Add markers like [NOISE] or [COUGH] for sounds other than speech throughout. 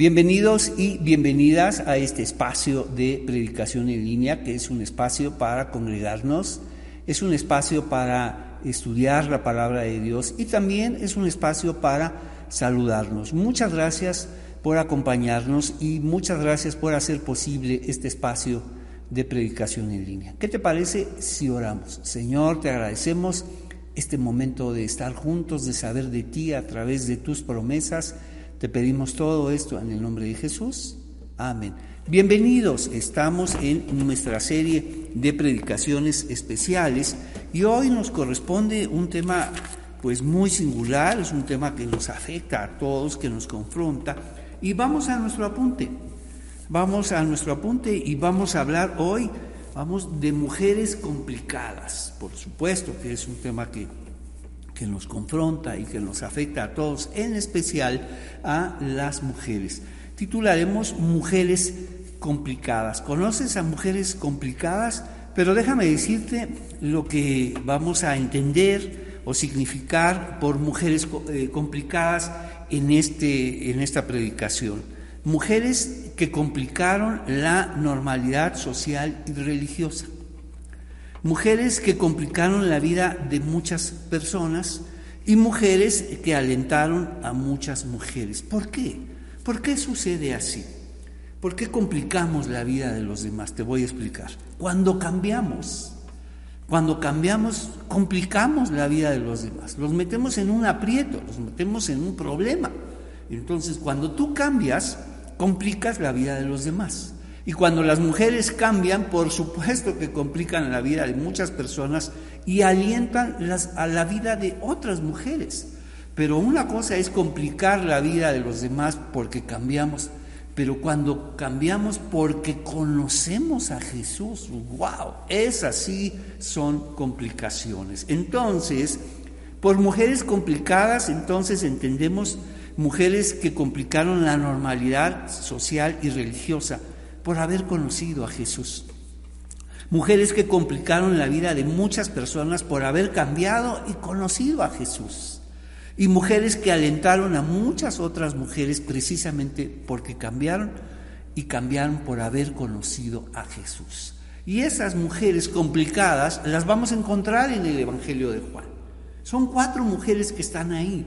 Bienvenidos y bienvenidas a este espacio de predicación en línea, que es un espacio para congregarnos, es un espacio para estudiar la palabra de Dios y también es un espacio para saludarnos. Muchas gracias por acompañarnos y muchas gracias por hacer posible este espacio de predicación en línea. ¿Qué te parece si oramos? Señor, te agradecemos este momento de estar juntos, de saber de ti a través de tus promesas te pedimos todo esto en el nombre de Jesús. Amén. Bienvenidos, estamos en nuestra serie de predicaciones especiales y hoy nos corresponde un tema pues muy singular, es un tema que nos afecta a todos, que nos confronta y vamos a nuestro apunte. Vamos a nuestro apunte y vamos a hablar hoy vamos de mujeres complicadas. Por supuesto que es un tema que que nos confronta y que nos afecta a todos, en especial a las mujeres. Titularemos Mujeres complicadas. ¿Conoces a mujeres complicadas? Pero déjame decirte lo que vamos a entender o significar por mujeres eh, complicadas en, este, en esta predicación. Mujeres que complicaron la normalidad social y religiosa. Mujeres que complicaron la vida de muchas personas y mujeres que alentaron a muchas mujeres. ¿Por qué? ¿Por qué sucede así? ¿Por qué complicamos la vida de los demás? Te voy a explicar. Cuando cambiamos, cuando cambiamos, complicamos la vida de los demás. Los metemos en un aprieto, los metemos en un problema. Entonces, cuando tú cambias, complicas la vida de los demás. Y cuando las mujeres cambian, por supuesto que complican la vida de muchas personas y alientan a la vida de otras mujeres. Pero una cosa es complicar la vida de los demás porque cambiamos, pero cuando cambiamos porque conocemos a Jesús, wow, es así, son complicaciones. Entonces, por mujeres complicadas, entonces entendemos mujeres que complicaron la normalidad social y religiosa por haber conocido a Jesús. Mujeres que complicaron la vida de muchas personas por haber cambiado y conocido a Jesús. Y mujeres que alentaron a muchas otras mujeres precisamente porque cambiaron y cambiaron por haber conocido a Jesús. Y esas mujeres complicadas las vamos a encontrar en el Evangelio de Juan. Son cuatro mujeres que están ahí.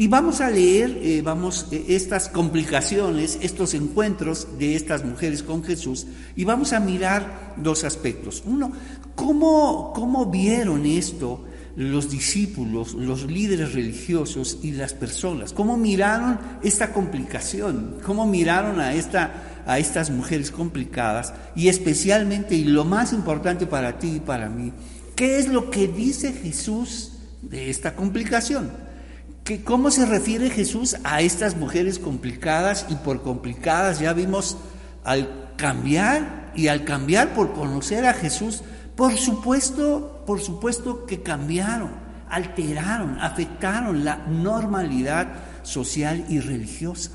Y vamos a leer, eh, vamos, eh, estas complicaciones, estos encuentros de estas mujeres con Jesús, y vamos a mirar dos aspectos. Uno, ¿cómo, cómo vieron esto los discípulos, los líderes religiosos y las personas? ¿Cómo miraron esta complicación? ¿Cómo miraron a, esta, a estas mujeres complicadas? Y especialmente, y lo más importante para ti y para mí, ¿qué es lo que dice Jesús de esta complicación? ¿Cómo se refiere Jesús a estas mujeres complicadas? Y por complicadas ya vimos al cambiar y al cambiar por conocer a Jesús, por supuesto, por supuesto que cambiaron, alteraron, afectaron la normalidad social y religiosa.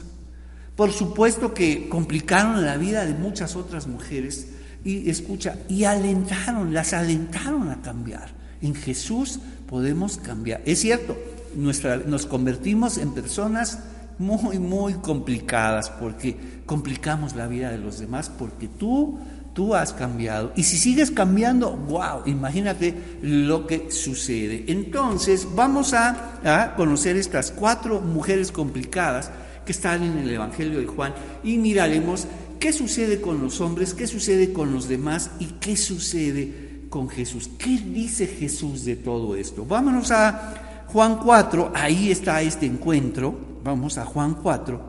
Por supuesto que complicaron la vida de muchas otras mujeres y escucha, y alentaron, las alentaron a cambiar. En Jesús podemos cambiar. Es cierto, nos convertimos en personas muy, muy complicadas porque complicamos la vida de los demás porque tú, tú has cambiado. Y si sigues cambiando, wow, imagínate lo que sucede. Entonces vamos a, a conocer estas cuatro mujeres complicadas que están en el Evangelio de Juan y miraremos qué sucede con los hombres, qué sucede con los demás y qué sucede con Jesús. ¿Qué dice Jesús de todo esto? Vámonos a Juan 4, ahí está este encuentro. Vamos a Juan 4,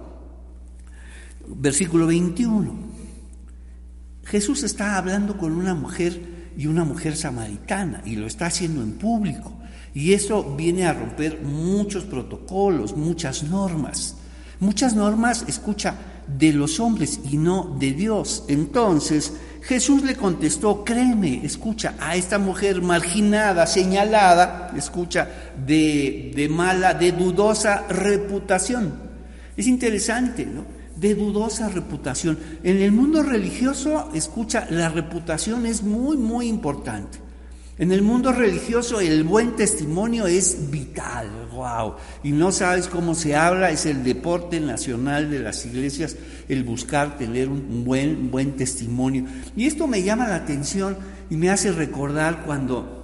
versículo 21. Jesús está hablando con una mujer y una mujer samaritana y lo está haciendo en público. Y eso viene a romper muchos protocolos, muchas normas. Muchas normas, escucha, de los hombres y no de Dios. Entonces, Jesús le contestó, créeme, escucha, a esta mujer marginada, señalada, escucha, de, de mala, de dudosa reputación. Es interesante, ¿no? De dudosa reputación. En el mundo religioso, escucha, la reputación es muy, muy importante. En el mundo religioso el buen testimonio es vital, wow. Y no sabes cómo se habla, es el deporte nacional de las iglesias el buscar tener un buen, buen testimonio. Y esto me llama la atención y me hace recordar cuando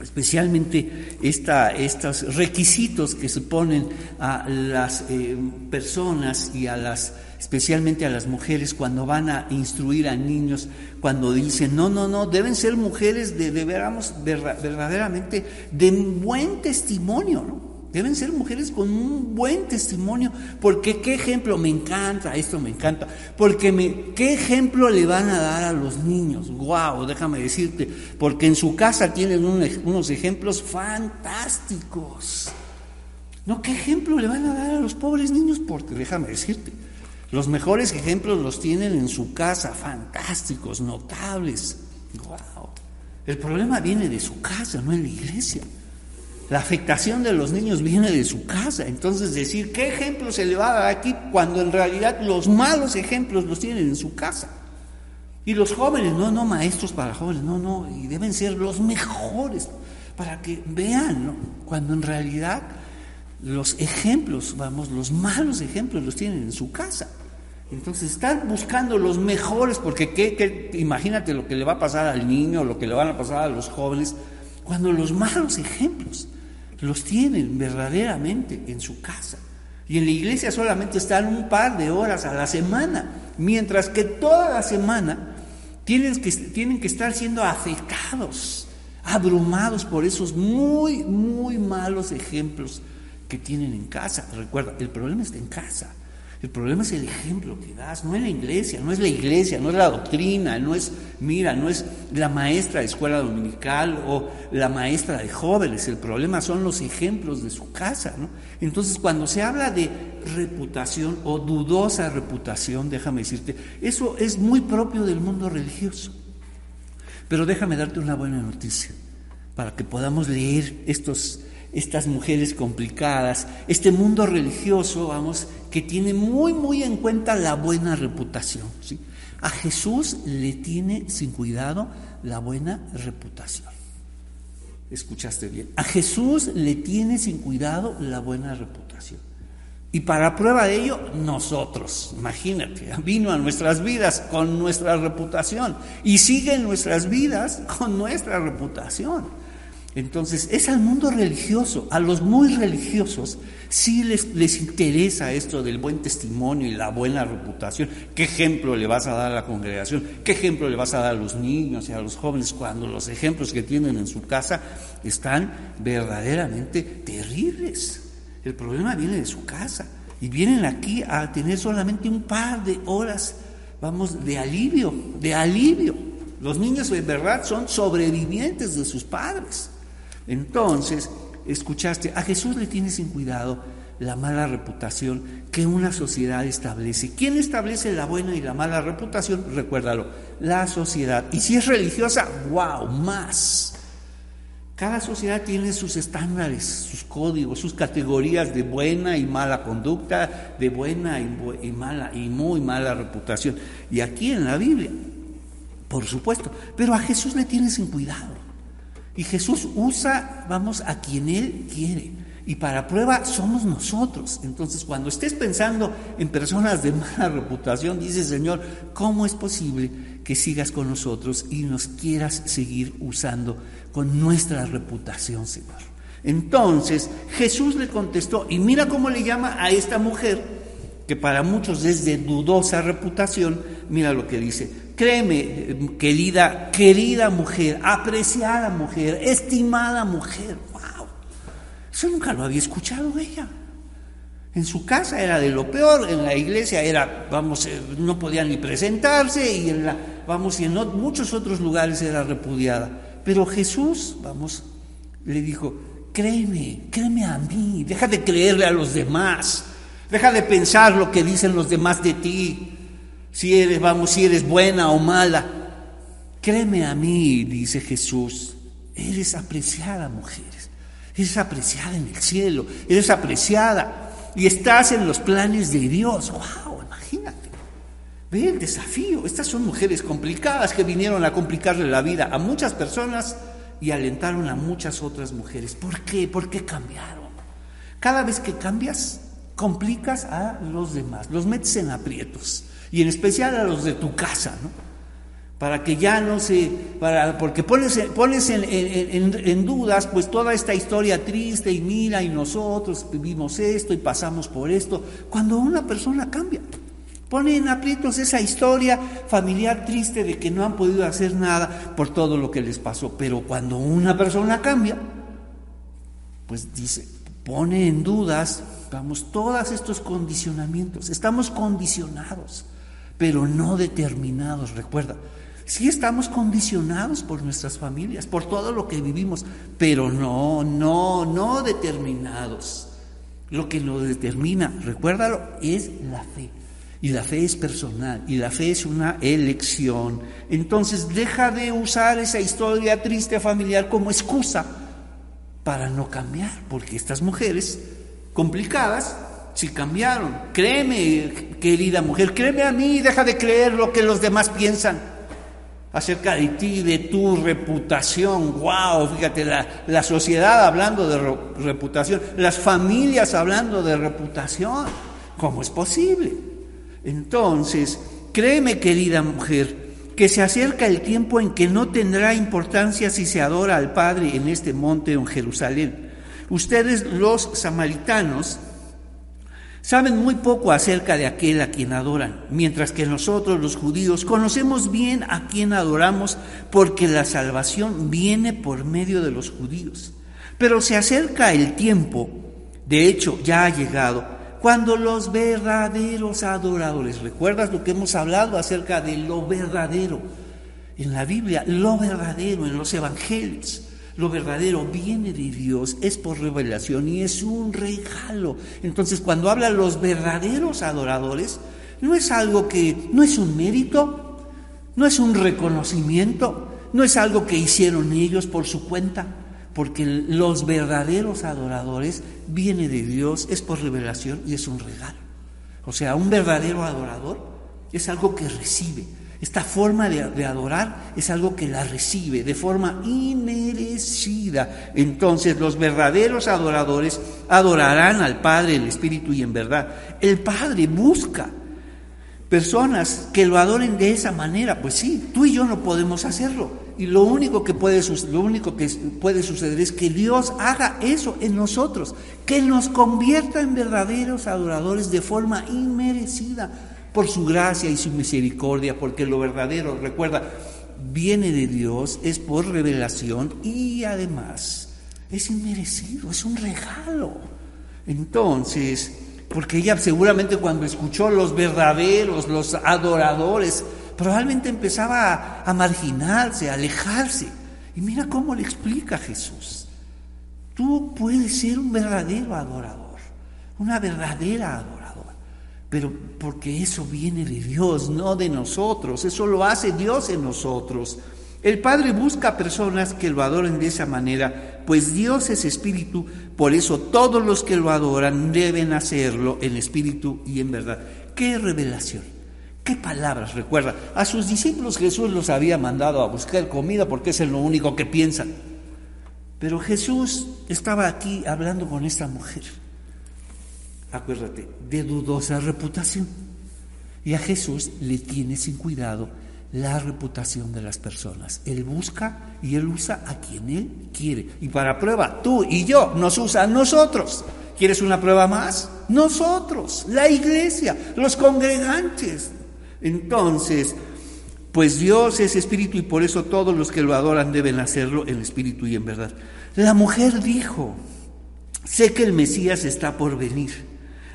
especialmente esta, estos requisitos que se ponen a las eh, personas y a las especialmente a las mujeres cuando van a instruir a niños, cuando dicen, no, no, no, deben ser mujeres de, de verdaderamente de buen testimonio, ¿no? Deben ser mujeres con un buen testimonio, porque qué ejemplo, me encanta, esto me encanta, porque me, qué ejemplo le van a dar a los niños, wow, déjame decirte, porque en su casa tienen unos ejemplos fantásticos. No, qué ejemplo le van a dar a los pobres niños, porque déjame decirte, los mejores ejemplos los tienen en su casa, fantásticos, notables, wow. El problema viene de su casa, no en la iglesia. La afectación de los niños viene de su casa. Entonces decir, ¿qué ejemplo se le va a dar aquí cuando en realidad los malos ejemplos los tienen en su casa? Y los jóvenes, no, no maestros para jóvenes, no, no, y deben ser los mejores para que vean. Cuando en realidad los ejemplos, vamos, los malos ejemplos los tienen en su casa. Entonces están buscando los mejores, porque ¿qué, imagínate lo que le va a pasar al niño, lo que le van a pasar a los jóvenes, cuando los malos ejemplos los tienen verdaderamente en su casa. Y en la iglesia solamente están un par de horas a la semana, mientras que toda la semana tienen que, tienen que estar siendo afectados, abrumados por esos muy, muy malos ejemplos que tienen en casa. Recuerda, el problema está en casa. El problema es el ejemplo que das, no es la iglesia, no es la iglesia, no es la doctrina, no es, mira, no es la maestra de escuela dominical o la maestra de jóvenes, el problema son los ejemplos de su casa, ¿no? Entonces, cuando se habla de reputación o dudosa reputación, déjame decirte, eso es muy propio del mundo religioso. Pero déjame darte una buena noticia para que podamos leer estos estas mujeres complicadas, este mundo religioso, vamos, que tiene muy, muy en cuenta la buena reputación. ¿sí? A Jesús le tiene sin cuidado la buena reputación. Escuchaste bien. A Jesús le tiene sin cuidado la buena reputación. Y para prueba de ello, nosotros, imagínate, [LAUGHS] vino a nuestras vidas con nuestra reputación y sigue en nuestras vidas con nuestra reputación. Entonces, es al mundo religioso, a los muy religiosos, sí les, les, interesa esto del buen testimonio y la buena reputación. ¿Qué ejemplo le vas a dar a la congregación? ¿Qué ejemplo le vas a dar a los niños y a los jóvenes cuando los ejemplos que tienen en su casa están verdaderamente terribles? El problema viene de su casa y vienen aquí a tener solamente un par de horas, vamos, de alivio, de alivio. Los niños en verdad son sobrevivientes de sus padres. Entonces, escuchaste, a Jesús le tiene sin cuidado la mala reputación que una sociedad establece. ¿Quién establece la buena y la mala reputación? Recuérdalo, la sociedad. Y si es religiosa, wow, más. Cada sociedad tiene sus estándares, sus códigos, sus categorías de buena y mala conducta, de buena y, mala y muy mala reputación. Y aquí en la Biblia, por supuesto, pero a Jesús le tiene sin cuidado. Y Jesús usa, vamos, a quien Él quiere. Y para prueba somos nosotros. Entonces, cuando estés pensando en personas de mala [LAUGHS] reputación, dice Señor, ¿cómo es posible que sigas con nosotros y nos quieras seguir usando con nuestra reputación, Señor? Entonces, Jesús le contestó, y mira cómo le llama a esta mujer, que para muchos es de dudosa reputación, mira lo que dice, Créeme, querida, querida mujer, apreciada mujer, estimada mujer. ¡Wow! Eso nunca lo había escuchado ella. En su casa era de lo peor, en la iglesia era, vamos, eh, no podía ni presentarse y en la, vamos, y en muchos otros lugares era repudiada. Pero Jesús, vamos, le dijo, créeme, créeme a mí, deja de creerle a los demás, deja de pensar lo que dicen los demás de ti si eres, vamos, si eres buena o mala. Créeme a mí, dice Jesús, eres apreciada, mujeres. Eres apreciada en el cielo, eres apreciada y estás en los planes de Dios. ¡Wow! Imagínate. Ve el desafío. Estas son mujeres complicadas que vinieron a complicarle la vida a muchas personas y alentaron a muchas otras mujeres. ¿Por qué? ¿Por qué cambiaron? Cada vez que cambias, complicas a los demás, los metes en aprietos, y en especial a los de tu casa, ¿no? Para que ya no se, para, porque pones, pones en, en dudas pues toda esta historia triste y mira y nosotros vivimos esto y pasamos por esto, cuando una persona cambia. Pone en aprietos esa historia familiar triste de que no han podido hacer nada por todo lo que les pasó. Pero cuando una persona cambia, pues dice, pone en dudas, vamos, todos estos condicionamientos. Estamos condicionados, pero no determinados. Recuerda, sí estamos condicionados por nuestras familias, por todo lo que vivimos, pero no, no, no determinados. Lo que nos determina, recuérdalo, es la fe. Y la fe es personal, y la fe es una elección. Entonces deja de usar esa historia triste familiar como excusa para no cambiar, porque estas mujeres complicadas sí cambiaron. Créeme, querida mujer, créeme a mí, deja de creer lo que los demás piensan acerca de ti, de tu reputación. ¡Wow! Fíjate, la, la sociedad hablando de reputación, las familias hablando de reputación. ¿Cómo es posible? Entonces, créeme querida mujer, que se acerca el tiempo en que no tendrá importancia si se adora al Padre en este monte o en Jerusalén. Ustedes los samaritanos saben muy poco acerca de aquel a quien adoran, mientras que nosotros los judíos conocemos bien a quien adoramos porque la salvación viene por medio de los judíos. Pero se acerca el tiempo, de hecho ya ha llegado, cuando los verdaderos adoradores, ¿recuerdas lo que hemos hablado acerca de lo verdadero? En la Biblia, lo verdadero, en los evangelios, lo verdadero viene de Dios, es por revelación y es un regalo. Entonces, cuando habla los verdaderos adoradores, no es algo que, no es un mérito, no es un reconocimiento, no es algo que hicieron ellos por su cuenta porque los verdaderos adoradores viene de Dios, es por revelación y es un regalo. O sea, un verdadero adorador es algo que recibe. Esta forma de, adorar es algo que la recibe de forma inmerecida. Entonces los verdaderos adoradores adorarán al Padre, el Espíritu y en verdad. El Padre busca personas que lo adoren de esa manera. Pues sí, tú y yo no podemos hacerlo. Y lo único que puede, lo único que puede suceder es que Dios haga eso en nosotros, que nos convierta en verdaderos adoradores de forma inmerecida por su gracia y su misericordia, porque lo verdadero, recuerda, viene de Dios, es por revelación y además es inmerecido, es un regalo. Entonces, porque ella seguramente cuando escuchó los verdaderos, los adoradores, probablemente empezaba a, marginarse, a alejarse. Y mira cómo le explica Jesús. Tú puedes ser un verdadero adorador, una verdadera adoradora, pero porque eso viene de Dios, no de nosotros, eso lo hace Dios en nosotros. El Padre busca personas que lo adoren de esa manera, pues Dios es espíritu, por eso todos los que lo adoran deben hacerlo en espíritu y en verdad. ¡Qué revelación! ¿Qué palabras recuerda? A sus discípulos Jesús los había mandado a buscar comida porque es lo único que piensan. Pero Jesús estaba aquí hablando con esta mujer, acuérdate, de dudosa reputación. Y a Jesús le tiene sin cuidado la reputación de las personas. Él busca y él usa a quien él quiere. Y para prueba, tú y yo nos usa a nosotros. ¿Quieres una prueba más? Nosotros, la iglesia, los congregantes, entonces, pues Dios es espíritu y por eso todos los que lo adoran deben hacerlo en espíritu y en verdad. La mujer dijo, sé que el Mesías está por venir,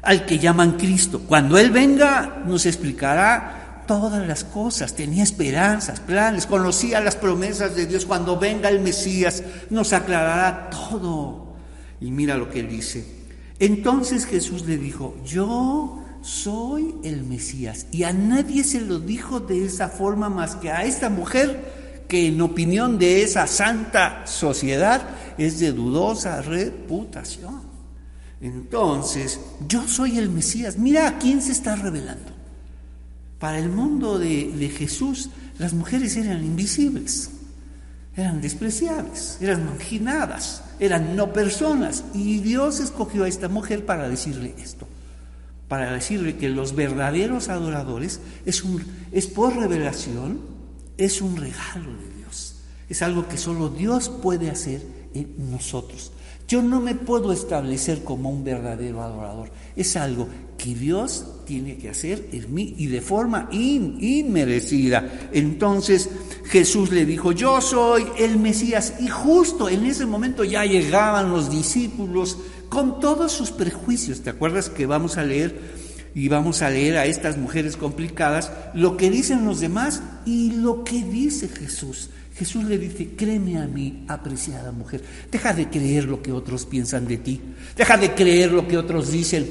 al que llaman Cristo. Cuando Él venga nos explicará todas las cosas, tenía esperanzas, planes, conocía las promesas de Dios. Cuando venga el Mesías nos aclarará todo. Y mira lo que Él dice. Entonces Jesús le dijo, yo soy el Mesías. Y a nadie se lo dijo de esa forma más que a esta mujer que en opinión de esa santa sociedad es de dudosa reputación. Entonces, yo soy el Mesías. Mira a quién se está revelando. Para el mundo de, de Jesús, las mujeres eran invisibles. eran despreciables, eran marginadas, eran no personas. Y Dios escogió a esta mujer para decirle esto, para decirle que los verdaderos adoradores es, un, es por revelación, es un regalo de Dios, es algo que solo Dios puede hacer en nosotros. Yo no me puedo establecer como un verdadero adorador, es algo que Dios tiene que hacer en mí y de forma inmerecida. Entonces Jesús le dijo, yo soy el Mesías. Y justo en ese momento ya llegaban los discípulos con todos sus prejuicios. ¿Te acuerdas que vamos a leer? Y vamos a leer a estas mujeres complicadas lo que dicen los demás y lo que dice Jesús. Jesús le dice, créeme a mí, apreciada mujer, deja de creer lo que otros piensan de ti, deja de creer lo que otros dicen,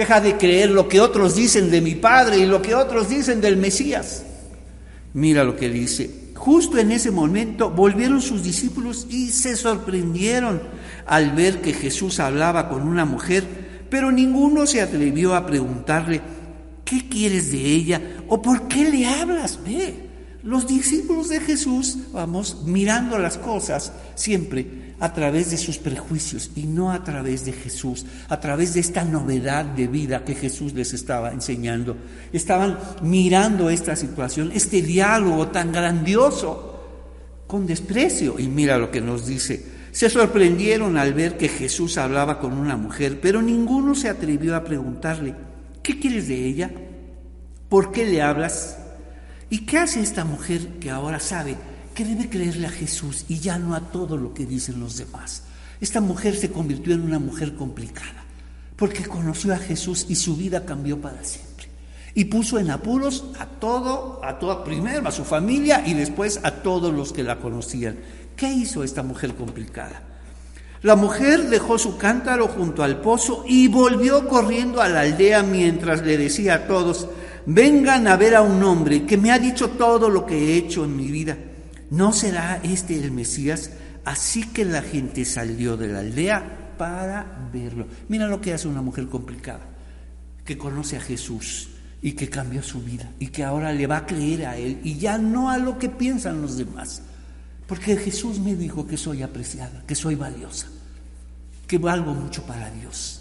Deja de creer lo que otros dicen de mi Padre y lo que otros dicen del Mesías. Mira lo que dice. Justo en ese momento volvieron sus discípulos y se sorprendieron al ver que Jesús hablaba con una mujer, pero ninguno se atrevió a preguntarle, ¿qué quieres de ella? ¿O por qué le hablas? Ve, los discípulos de Jesús, vamos, mirando las cosas siempre a través de sus prejuicios y no a través de Jesús, a través de esta novedad de vida que Jesús les estaba enseñando. Estaban mirando esta situación, este diálogo tan grandioso, con desprecio. Y mira lo que nos dice. Se sorprendieron al ver que Jesús hablaba con una mujer, pero ninguno se atrevió a preguntarle, ¿qué quieres de ella? ¿Por qué le hablas? ¿Y qué hace esta mujer que ahora sabe que debe creerle a Jesús y ya no a todo lo que dicen los demás. Esta mujer se convirtió en una mujer complicada, porque conoció a Jesús y su vida cambió para siempre. Y puso en apuros a todo, a toda primero a su familia y después a todos los que la conocían. ¿Qué hizo esta mujer complicada? La mujer dejó su cántaro junto al pozo y volvió corriendo a la aldea mientras le decía a todos, vengan a ver a un hombre que me ha dicho todo lo que he hecho en mi vida. ¿No será este el Mesías? Así que la gente salió de la aldea para verlo. Mira lo que hace una mujer complicada, que conoce a Jesús y que cambió su vida y que ahora le va a creer a Él y ya no a lo que piensan los demás. Porque Jesús me dijo que soy apreciada, que soy valiosa, que valgo mucho para Dios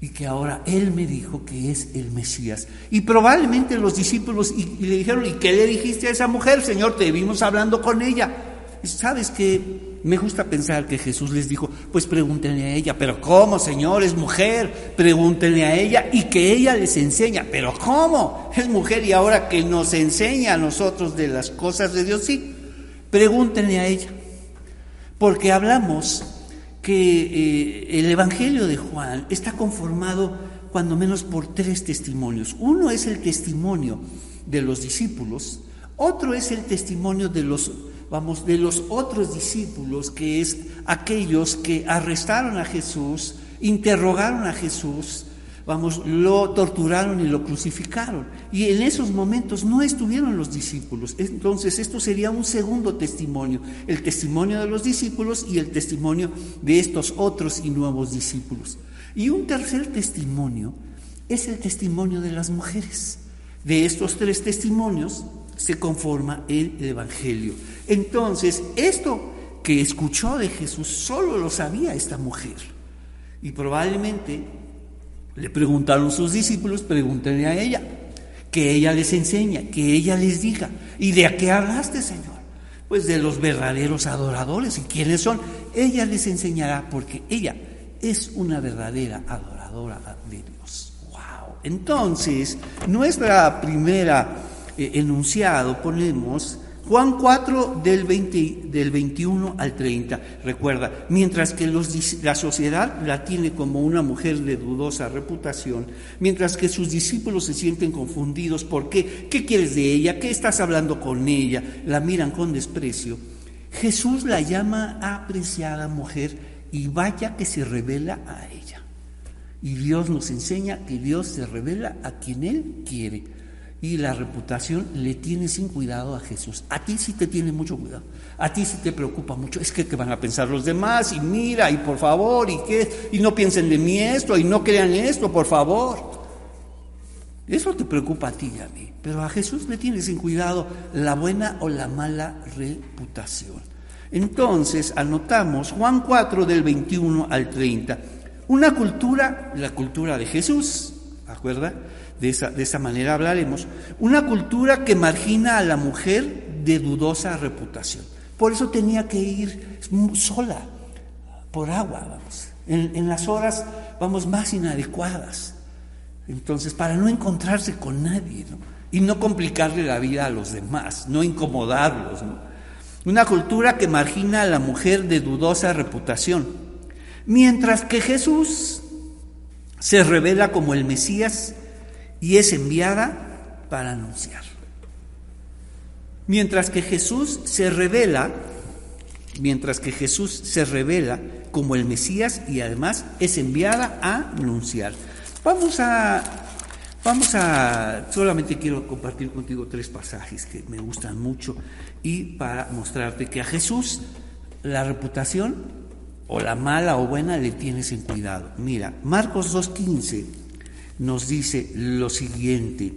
y que ahora Él me dijo que es el Mesías. Y probablemente los discípulos y, le dijeron, ¿y qué le dijiste a esa mujer, Señor? Te vimos hablando con ella. ¿Sabes qué? Me gusta pensar que Jesús les dijo, pues pregúntenle a ella, pero ¿cómo, Señor? Es mujer, pregúntenle a ella y que ella les enseña, pero ¿cómo? Es mujer y ahora que nos enseña a nosotros de las cosas de Dios, sí, pregúntenle a ella. Porque hablamos que eh, el Evangelio de Juan está conformado cuando menos por tres testimonios. Uno es el testimonio de los discípulos, otro es el testimonio de los vamos de los otros discípulos, que es aquellos que arrestaron a Jesús, interrogaron a Jesús, vamos, lo torturaron y lo crucificaron. Y en esos momentos no estuvieron los discípulos. Entonces esto sería un segundo testimonio, el testimonio de los discípulos y el testimonio de estos otros y nuevos discípulos. Y un tercer testimonio es el testimonio de las mujeres. De estos tres testimonios se conforma el Evangelio. Entonces, esto que escuchó de Jesús solo lo sabía esta mujer. Y probablemente le preguntaron sus discípulos, pregúntenle a ella, que ella les enseña, que ella les diga. ¿Y de a qué hablaste, Señor? Pues de los verdaderos adoradores. ¿Y quiénes son? Ella les enseñará porque ella es una verdadera adoradora de Dios. ¡Wow! Entonces, nuestra primera eh, enunciado ponemos Juan 4 del, 20, del 21 al 30, recuerda, mientras que los, la sociedad la tiene como una mujer de dudosa reputación, mientras que sus discípulos se sienten confundidos, ¿por qué? ¿Qué quieres de ella? ¿Qué estás hablando con ella? La miran con desprecio. Jesús la llama apreciada mujer y vaya que se revela a ella. Y Dios nos enseña que Dios se revela a quien Él quiere y la reputación le tiene sin cuidado a Jesús. A ti sí te tiene mucho cuidado. A ti sí te preocupa mucho. Es que, que van a pensar los demás y mira y por favor y qué y no piensen de mí esto y no crean esto, por favor. Eso te preocupa a ti y a mí. Pero a Jesús le tienes en cuidado la buena o la mala reputación. Entonces, anotamos Juan 4 del 21 al 30. Una cultura, la cultura de Jesús, ¿acuerda? De esa, de esa manera hablaremos. Una cultura que margina a la mujer de dudosa reputación. Por eso tenía que ir sola, por agua, vamos, en, en las horas, vamos, más inadecuadas. Entonces, para no encontrarse con nadie, ¿no? Y no complicarle la vida a los demás, no incomodarlos, ¿no? Una cultura que margina a la mujer de dudosa reputación. Mientras que Jesús se revela como el Mesías y es enviada para anunciar. Mientras que Jesús se revela, mientras que Jesús se revela como el Mesías y además es enviada a anunciar. Vamos a, vamos a, solamente quiero compartir contigo tres pasajes que me gustan mucho y para mostrarte que a Jesús la reputación o la mala o buena le tienes en cuidado. Mira, Marcos 2.15 nos dice lo siguiente.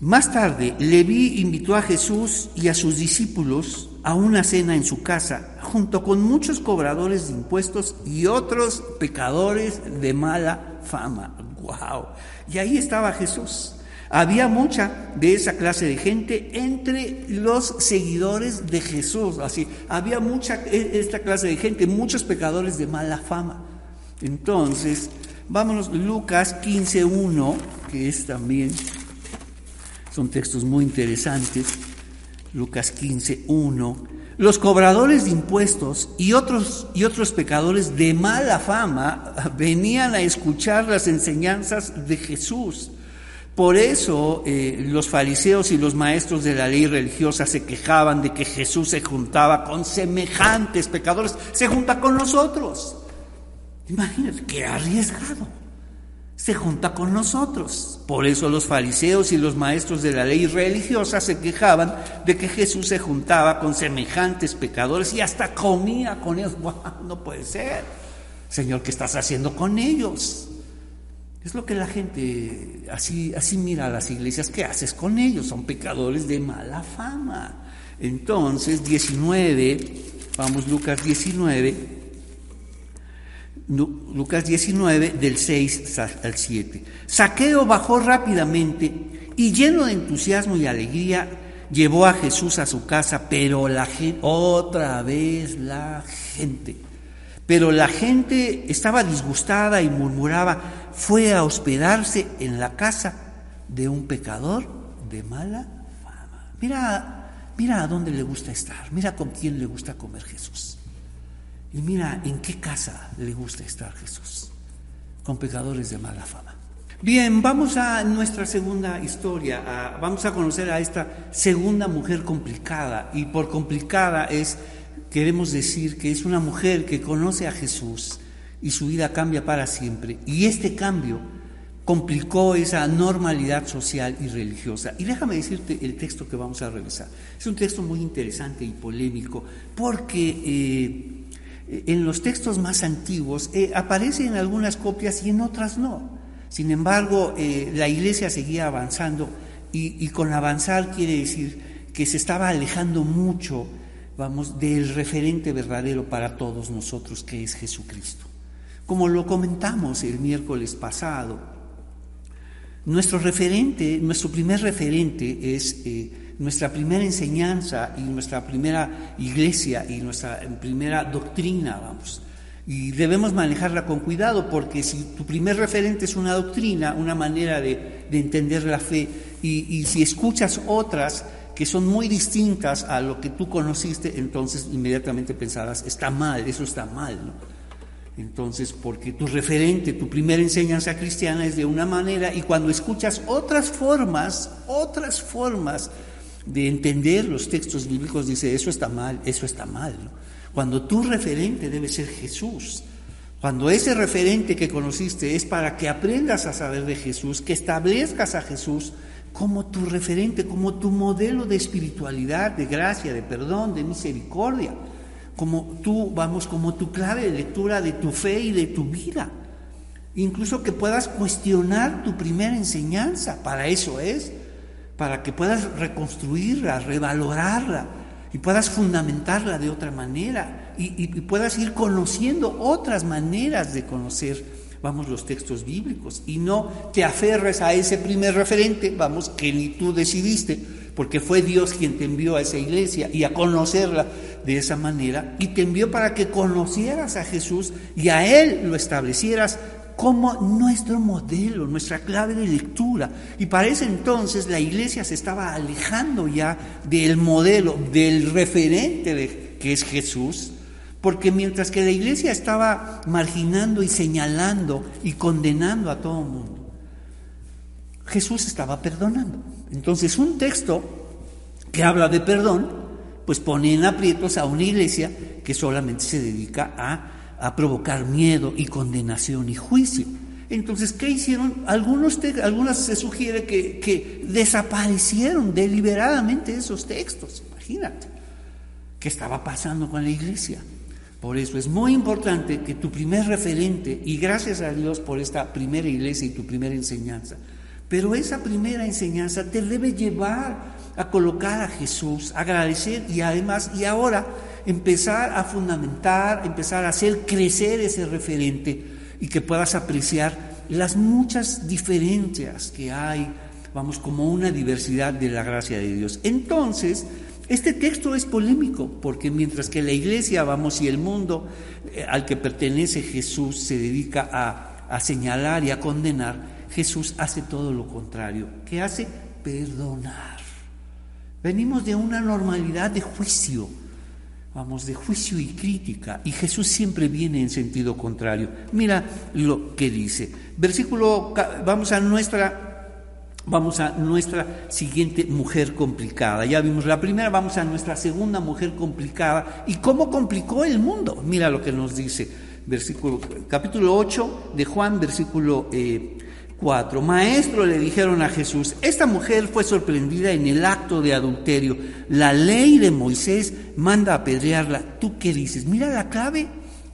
Más tarde, Leví invitó a Jesús y a sus discípulos a una cena en su casa, junto con muchos cobradores de impuestos y otros pecadores de mala fama. ¡Wow! Y ahí estaba Jesús. Había mucha de esa clase de gente entre los seguidores de Jesús. Así, había mucha e, esta clase de gente, muchos pecadores de mala fama. Entonces, vámonos Lucas 15:1, que es también son textos muy interesantes. Lucas 15, 1. Los cobradores de impuestos y otros, y otros pecadores de mala fama [LAUGHS] venían a escuchar las enseñanzas de Jesús. Por eso eh, los fariseos y los maestros de la ley religiosa se quejaban de que Jesús se juntaba con semejantes pecadores, se junta con nosotros. Imagínate, qué arriesgado se junta con nosotros. Por eso los fariseos y los maestros de la ley religiosa se quejaban de que Jesús se juntaba con semejantes pecadores y hasta comía con ellos. [LAUGHS] no puede ser. Señor, ¿qué estás haciendo con ellos? Es lo que la gente así, así mira a las iglesias. ¿Qué haces con ellos? Son pecadores de mala fama. Entonces, 19, vamos Lucas 19, Lucas 19, del 6 al 7. Saqueo bajó rápidamente y lleno de entusiasmo y alegría llevó a Jesús a su casa, pero la gente, otra vez la gente, pero la gente estaba disgustada y murmuraba, fue a hospedarse en la casa de un pecador de mala fama. Mira, mira a dónde le gusta estar, mira con quién le gusta comer Jesús. Y mira en qué casa le gusta estar Jesús, con pecadores de mala fama. Bien, vamos a nuestra segunda historia, vamos a conocer a esta segunda mujer complicada, y por complicada es, queremos decir que es una mujer que conoce a Jesús y su vida cambia para siempre, y este cambio complicó esa normalidad social y religiosa. Y déjame decirte el texto que vamos a revisar. Es un texto muy interesante y polémico porque eh, en los textos más antiguos eh, aparece en algunas copias y en otras no. Sin embargo, eh, la iglesia seguía avanzando y, con avanzar quiere decir que se estaba alejando mucho, vamos, del referente verdadero para todos nosotros que es Jesucristo. Como lo comentamos el miércoles pasado, nuestro referente, nuestro primer referente es eh, nuestra primera enseñanza y nuestra primera iglesia y nuestra primera doctrina, vamos. Y debemos manejarla con cuidado porque si tu primer referente es una doctrina, una manera de, entender la fe, y, si escuchas otras que son muy distintas a lo que tú conociste, entonces inmediatamente pensarás, está mal, eso está mal, ¿no? Entonces, porque tu referente, tu primera enseñanza cristiana es de una manera y cuando escuchas otras formas, otras formas de entender los textos bíblicos, dice, eso está mal, eso está mal. Cuando tu referente debe ser Jesús, cuando ese referente que conociste es para que aprendas a saber de Jesús, que establezcas a Jesús como tu referente, como tu modelo de espiritualidad, de gracia, de perdón, de misericordia, como tú, vamos, como tu clave de lectura de tu fe y de tu vida. incluso que puedas cuestionar tu primera enseñanza, para eso es, para que puedas reconstruirla, revalorarla y puedas fundamentarla de otra manera y, puedas ir conociendo otras maneras de conocer, vamos, los textos bíblicos. Y no te aferres a ese primer referente, vamos, que ni tú decidiste, porque fue Dios quien te envió a esa iglesia y a conocerla de esa manera y te envió para que conocieras a Jesús y a Él lo establecieras como nuestro modelo, nuestra clave de lectura. Y para ese entonces la iglesia se estaba alejando ya del modelo, del referente de, que es Jesús, porque mientras que la iglesia estaba marginando y señalando y condenando a todo el mundo, Jesús estaba perdonando. Entonces un texto que habla de perdón, pues pone en aprietos a una iglesia que solamente se dedica a a provocar miedo y condenación y juicio. Entonces, ¿qué hicieron? Algunos algunas se sugiere que, que desaparecieron deliberadamente esos textos. Imagínate qué estaba pasando con la iglesia. Por eso es muy importante que tu primer referente, y gracias a Dios por esta primera iglesia y tu primera enseñanza, pero esa primera enseñanza te debe llevar a colocar a Jesús, agradecer y además, y ahora empezar a fundamentar, empezar a hacer crecer ese referente y que puedas apreciar las muchas diferencias que hay, vamos, como una diversidad de la gracia de Dios. Entonces, este texto es polémico, porque mientras que la iglesia, vamos, y el mundo eh, al que pertenece Jesús se dedica a, a señalar y a condenar, Jesús hace todo lo contrario. ¿Qué hace? Perdonar. Venimos de una normalidad de juicio, vamos, de juicio y crítica, y Jesús siempre viene en sentido contrario. Mira lo que dice. Versículo, vamos a nuestra Vamos a nuestra siguiente mujer complicada. Ya vimos la primera, vamos a nuestra segunda mujer complicada. ¿Y cómo complicó el mundo? Mira lo que nos dice. Versículo, capítulo 8 de Juan, versículo eh, Cuatro, maestro le dijeron a Jesús, esta mujer fue sorprendida en el acto de adulterio. La ley de Moisés manda apedrearla. ¿Tú qué dices? Mira la clave.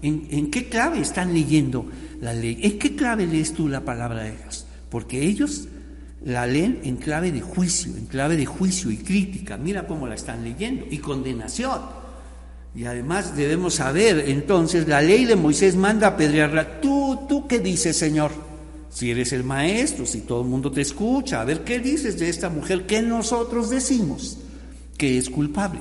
¿En, qué clave están leyendo la ley? ¿En qué clave lees tú la palabra de Dios? Porque ellos la leen en clave de juicio, en clave de juicio y crítica. Mira cómo la están leyendo. Y condenación. Y además debemos saber, entonces, la ley de Moisés manda apedrearla. ¿Tú, tú qué dices, Señor? Si eres el maestro, si todo el mundo te escucha, a ver qué dices de esta mujer que nosotros decimos que es culpable.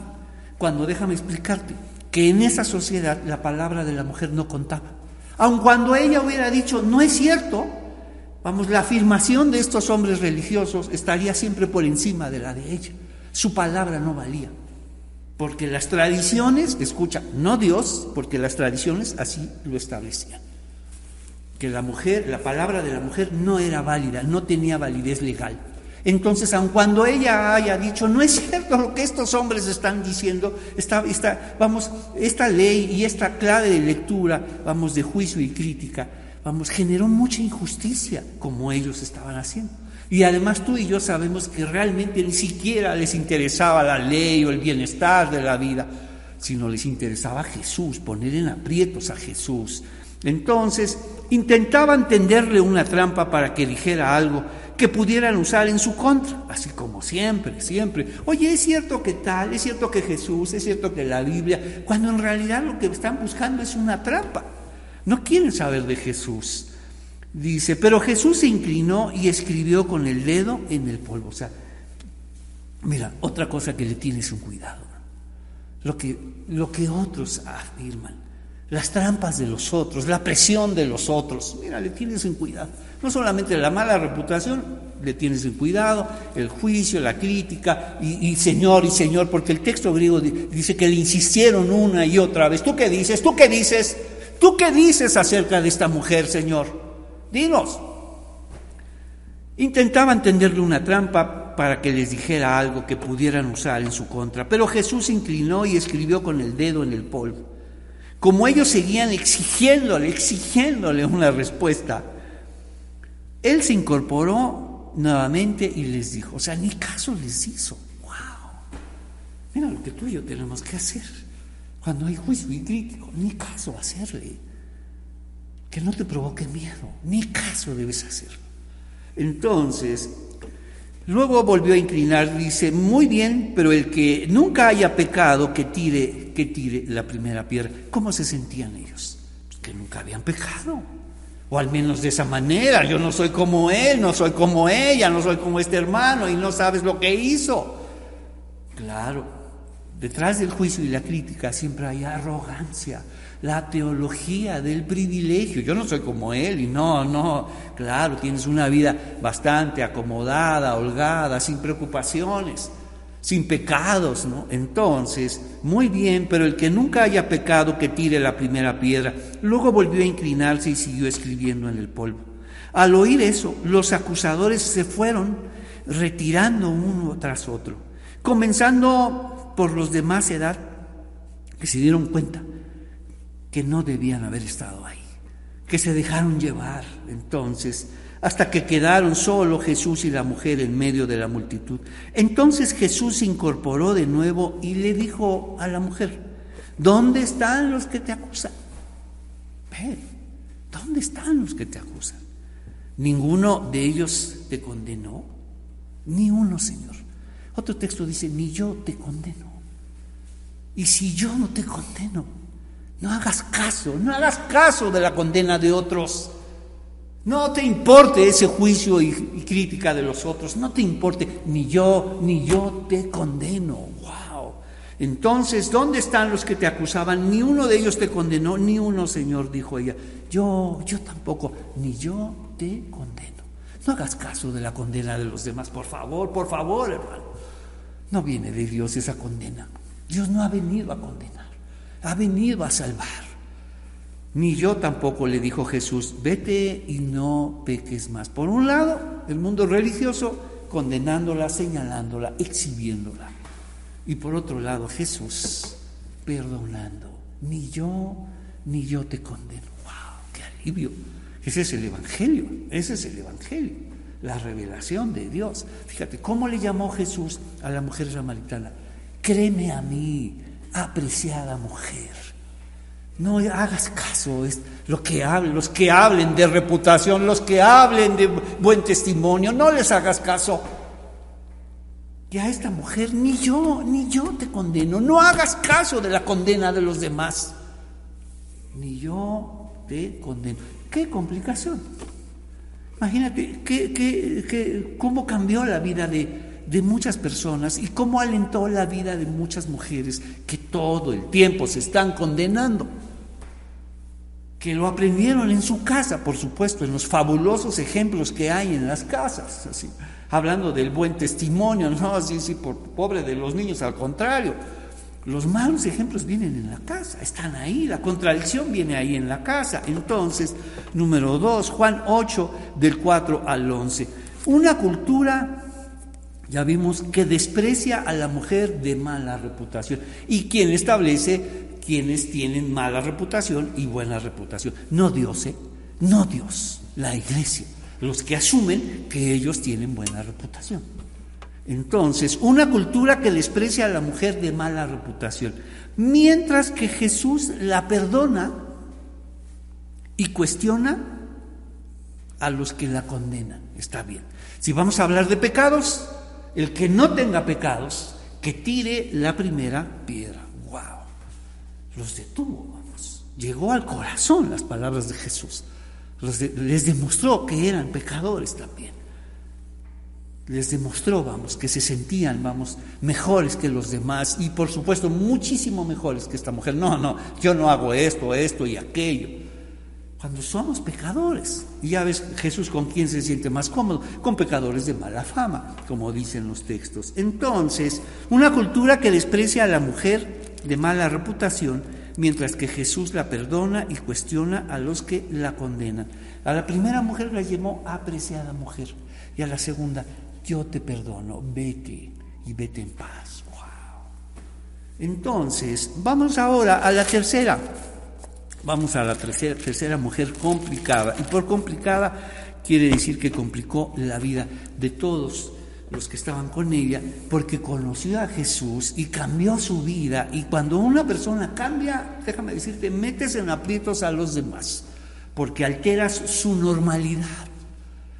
Cuando déjame explicarte que en esa sociedad la palabra de la mujer no contaba. Aun cuando ella hubiera dicho, no es cierto, vamos, la afirmación de estos hombres religiosos estaría siempre por encima de la de ella. Su palabra no valía. Porque las tradiciones, escucha, no Dios, porque las tradiciones así lo establecían que la mujer, la palabra de la mujer no era válida, no tenía validez legal. Entonces, aun cuando ella haya dicho, no es cierto lo que estos hombres están diciendo, esta, esta, vamos, esta ley y esta clave de lectura, vamos, de juicio y crítica, vamos, generó mucha injusticia como ellos estaban haciendo. Y además tú y yo sabemos que realmente ni siquiera les interesaba la ley o el bienestar de la vida, sino les interesaba Jesús, poner en aprietos a Jesús. Entonces, intentaban tenderle una trampa para que dijera algo que pudieran usar en su contra, así como siempre, siempre. Oye, es cierto que tal, es cierto que Jesús, es cierto que la Biblia, cuando en realidad lo que están buscando es una trampa. No quieren saber de Jesús. Dice, pero Jesús se inclinó y escribió con el dedo en el polvo. O sea, mira, otra cosa que le tienes un cuidado. Lo que, lo que otros afirman las trampas de los otros, la presión de los otros. Mira, le tienes en cuidado. No solamente la mala reputación, le tienes en cuidado, el juicio, la crítica, y, Señor, y Señor, porque el texto griego dice que le insistieron una y otra vez. ¿Tú qué dices? ¿Tú qué dices? ¿Tú qué dices acerca de esta mujer, Señor? Dinos. Intentaban tenderle una trampa para que les dijera algo que pudieran usar en su contra, pero Jesús se inclinó y escribió con el dedo en el polvo. Como ellos seguían exigiéndole, exigiéndole una respuesta, él se incorporó nuevamente y les dijo, o sea, ni caso les hizo. ¡Wow! Mira lo que tú y yo tenemos que hacer. Cuando hay juicio y crítico, ni caso hacerle. que no te provoque miedo, ni caso debes hacer. Entonces, luego volvió a inclinar, dice, muy bien, pero el que nunca haya pecado, que tire, que tire la primera piedra. ¿Cómo se sentían ellos? Pues que nunca habían pecado. O al menos de esa manera, yo no soy como él, no soy como ella, no soy como este hermano y no sabes lo que hizo. Claro, detrás del juicio y la crítica siempre hay arrogancia, la teología del privilegio. Yo no soy como él y no, no, claro, tienes una vida bastante acomodada, holgada, sin preocupaciones, sin pecados, ¿no? Entonces, muy bien, pero el que nunca haya pecado que tire la primera piedra. Luego volvió a inclinarse y siguió escribiendo en el polvo. Al oír eso, los acusadores se fueron retirando uno tras otro, comenzando por los de más edad, que se dieron cuenta que no debían haber estado ahí, que se dejaron llevar entonces hasta que quedaron solo Jesús y la mujer en medio de la multitud. Entonces Jesús se incorporó de nuevo y le dijo a la mujer, ¿dónde están los que te acusan? Ven, ¿dónde están los que te acusan? ¿Ninguno de ellos te condenó? Ni uno, Señor. Otro texto dice, ni yo te condeno. Y si yo no te condeno, no hagas caso, no hagas caso de la condena de otros. No te importe ese juicio y, crítica de los otros, no te importe, ni yo, ni yo te condeno. ¡Wow! Entonces, ¿dónde están los que te acusaban? Ni uno de ellos te condenó, ni uno, Señor, dijo ella. Yo, yo tampoco, ni yo te condeno. No hagas caso de la condena de los demás, por favor, por favor, hermano. No viene de Dios esa condena. Dios no ha venido a condenar ha venido a salvar. Ni yo tampoco le dijo Jesús, vete y no peques más. Por un lado, el mundo religioso condenándola, señalándola, exhibiéndola. Y por otro lado, Jesús perdonando. Ni yo, ni yo te condeno. ¡Wow! ¡Qué alivio! Ese es el Evangelio, ese es el Evangelio, la revelación de Dios. Fíjate, ¿cómo le llamó Jesús a la mujer samaritana? Créeme a mí, apreciada mujer. No hagas caso, es que hablen, los que hablen de reputación, los que hablen de buen testimonio, no les hagas caso. Y a esta mujer ni yo, ni yo te condeno. No hagas caso de la condena de los demás. Ni yo te condeno. Qué complicación. Imagínate qué, cómo cambió la vida de, de muchas personas y cómo alentó la vida de muchas mujeres que todo el tiempo se están condenando, que lo aprendieron en su casa, por supuesto, en los fabulosos ejemplos que hay en las casas, así, hablando del buen testimonio, no así, sí, por pobre de los niños, al contrario. Los malos ejemplos vienen en la casa, están ahí, la contradicción viene ahí en la casa. Entonces, número dos, Juan 8, del 4 al 11. Una cultura ya vimos que desprecia a la mujer de mala reputación y quien establece quienes tienen mala reputación y buena reputación. No Dios, ¿eh? no Dios, la iglesia, los que asumen que ellos tienen buena reputación. Entonces, una cultura que desprecia a la mujer de mala reputación, mientras que Jesús la perdona y cuestiona a los que la condenan. Está bien. Si vamos a hablar de pecados, el que no tenga pecados, que tire la primera piedra. ¡Wow! Los detuvo, vamos. Llegó al corazón las palabras de Jesús. les demostró que eran pecadores también. Les demostró, vamos, que se sentían, vamos, mejores que los demás y por supuesto muchísimo mejores que esta mujer. No, no, yo no hago esto, esto y aquello cuando somos pecadores. Y ya ves Jesús con quién se siente más cómodo, con pecadores de mala fama, como dicen los textos. Entonces, una cultura que desprecia a la mujer de mala reputación, mientras que Jesús la perdona y cuestiona a los que la condenan. A la primera mujer la llamó apreciada mujer y a la segunda, yo te perdono, vete y vete en paz. Entonces, vamos ahora a la tercera. Vamos a la tercera, tercera mujer complicada. Y por complicada quiere decir que complicó la vida de todos los que estaban con ella, porque conoció a Jesús y cambió su vida. Y cuando una persona cambia, déjame decirte, metes en aprietos a los demás. porque alteras su normalidad.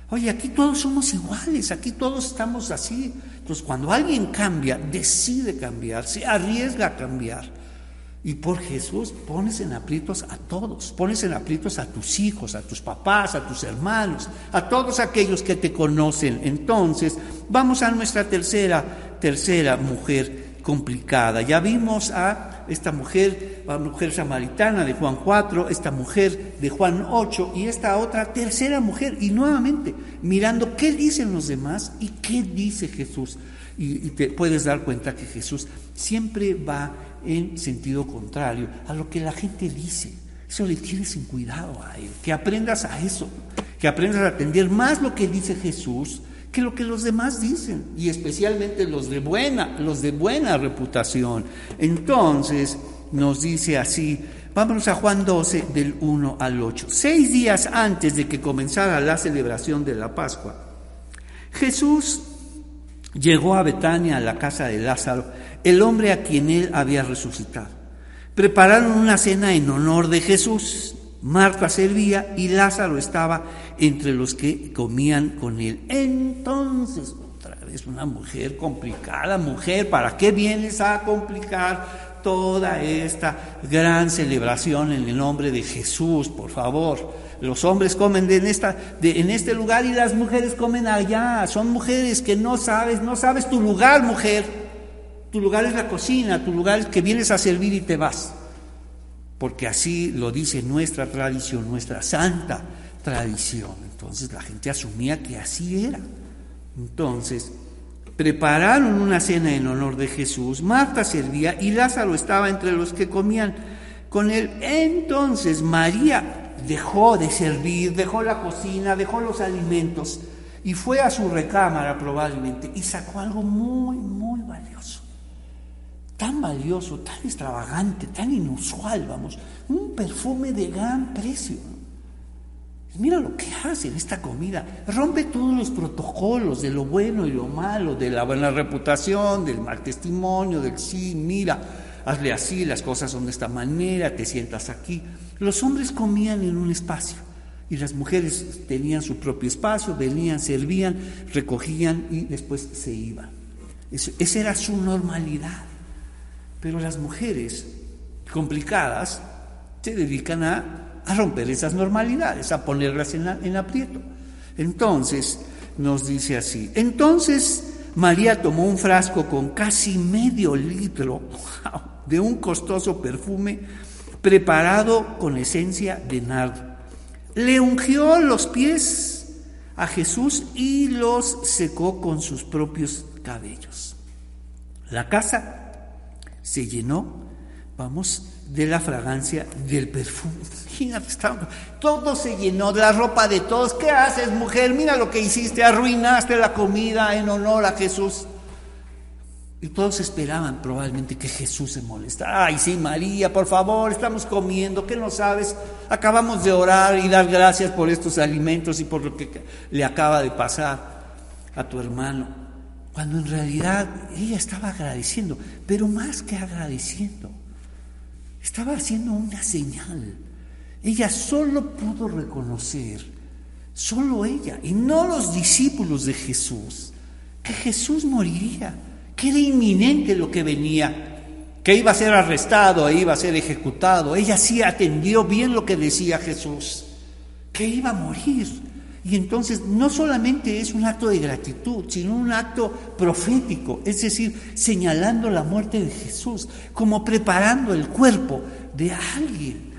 Oye, aquí todos somos iguales, aquí todos estamos así. Entonces, cuando alguien cambia, decide cambiar, se arriesga a cambiar. Y por Jesús pones en aprietos a todos, pones en aprietos a tus hijos, a tus papás, a tus hermanos, a todos aquellos que te conocen. Entonces, vamos a nuestra tercera, tercera mujer complicada. Ya vimos a esta mujer, la mujer samaritana de Juan 4, esta mujer de Juan 8 y esta otra tercera mujer. Y nuevamente, mirando qué dicen los demás y qué dice Jesús. Y, y te puedes dar cuenta que Jesús siempre va en sentido contrario a lo que la gente dice. Eso le tienes en cuidado a él, que aprendas a eso, que aprendas a atender más lo que dice Jesús que lo que los demás dicen, y especialmente los de buena, los de buena reputación. Entonces nos dice así, vámonos a Juan 12 del 1 al 8. Seis días antes de que comenzara la celebración de la Pascua, Jesús llegó a Betania, a la casa de Lázaro, el hombre a quien él había resucitado. Prepararon una cena en honor de Jesús. Marta servía y Lázaro estaba entre los que comían con él. Entonces, otra vez una mujer complicada, mujer, ¿para qué vienes a complicar toda esta gran celebración en el nombre de Jesús, por favor? Los hombres comen de en, esta, de, en este lugar y las mujeres comen allá. Son mujeres que no sabes, no sabes tu lugar, mujer. Tu lugar es la cocina, tu lugar es que vienes a servir y te vas. Porque así lo dice nuestra tradición, nuestra santa tradición. Entonces la gente asumía que así era. Entonces, prepararon una cena en honor de Jesús, Marta servía y Lázaro estaba entre los que comían con él. Entonces María dejó de servir, dejó la cocina, dejó los alimentos y fue a su recámara probablemente y sacó algo muy, muy valioso tan valioso, tan extravagante, tan inusual, vamos, un perfume de gran precio. Mira lo que hace en esta comida, rompe todos los protocolos de lo bueno y lo malo, de la buena reputación, del mal testimonio, del sí, mira, hazle así, las cosas son de esta manera, te sientas aquí. Los hombres comían en un espacio y las mujeres tenían su propio espacio, venían, servían, recogían y después se iban. esa era su normalidad. Pero las mujeres complicadas se dedican a, romper esas normalidades, a ponerlas en, aprieto. Entonces, nos dice así, entonces María tomó un frasco con casi medio litro de un costoso perfume preparado con esencia de nardo. Le ungió los pies a Jesús y los secó con sus propios cabellos. La casa se llenó, vamos, de la fragancia del perfume. Todo se llenó de la ropa de todos. ¿Qué haces, mujer? Mira lo que hiciste, arruinaste la comida en honor a Jesús. Y todos esperaban probablemente que Jesús se molestara. Ay, sí, María, por favor, estamos comiendo, ¿qué no sabes? Acabamos de orar y dar gracias por estos alimentos y por lo que le acaba de pasar a tu hermano cuando en realidad ella estaba agradeciendo, pero más que agradeciendo, estaba haciendo una señal. Ella solo pudo reconocer, solo ella, y no los discípulos de Jesús, que Jesús moriría, que era inminente lo que venía, que iba a ser arrestado e iba a ser ejecutado. Ella sí atendió bien lo que decía Jesús, que iba a morir y entonces no solamente es un acto de gratitud, sino un acto profético, es decir, señalando la muerte de Jesús, como preparando el cuerpo de alguien,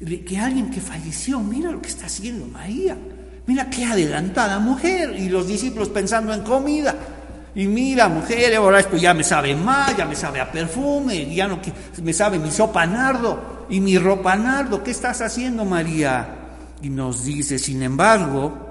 de que alguien que falleció, mira lo que está haciendo María, mira qué adelantada mujer, y los discípulos pensando en comida. Y mira, mujer, ahora esto ya me sabe mal, ya me sabe a perfume, ya no me sabe mi sopa nardo y mi ropa nardo. ¿Qué estás haciendo, María? Y nos dice, sin embargo,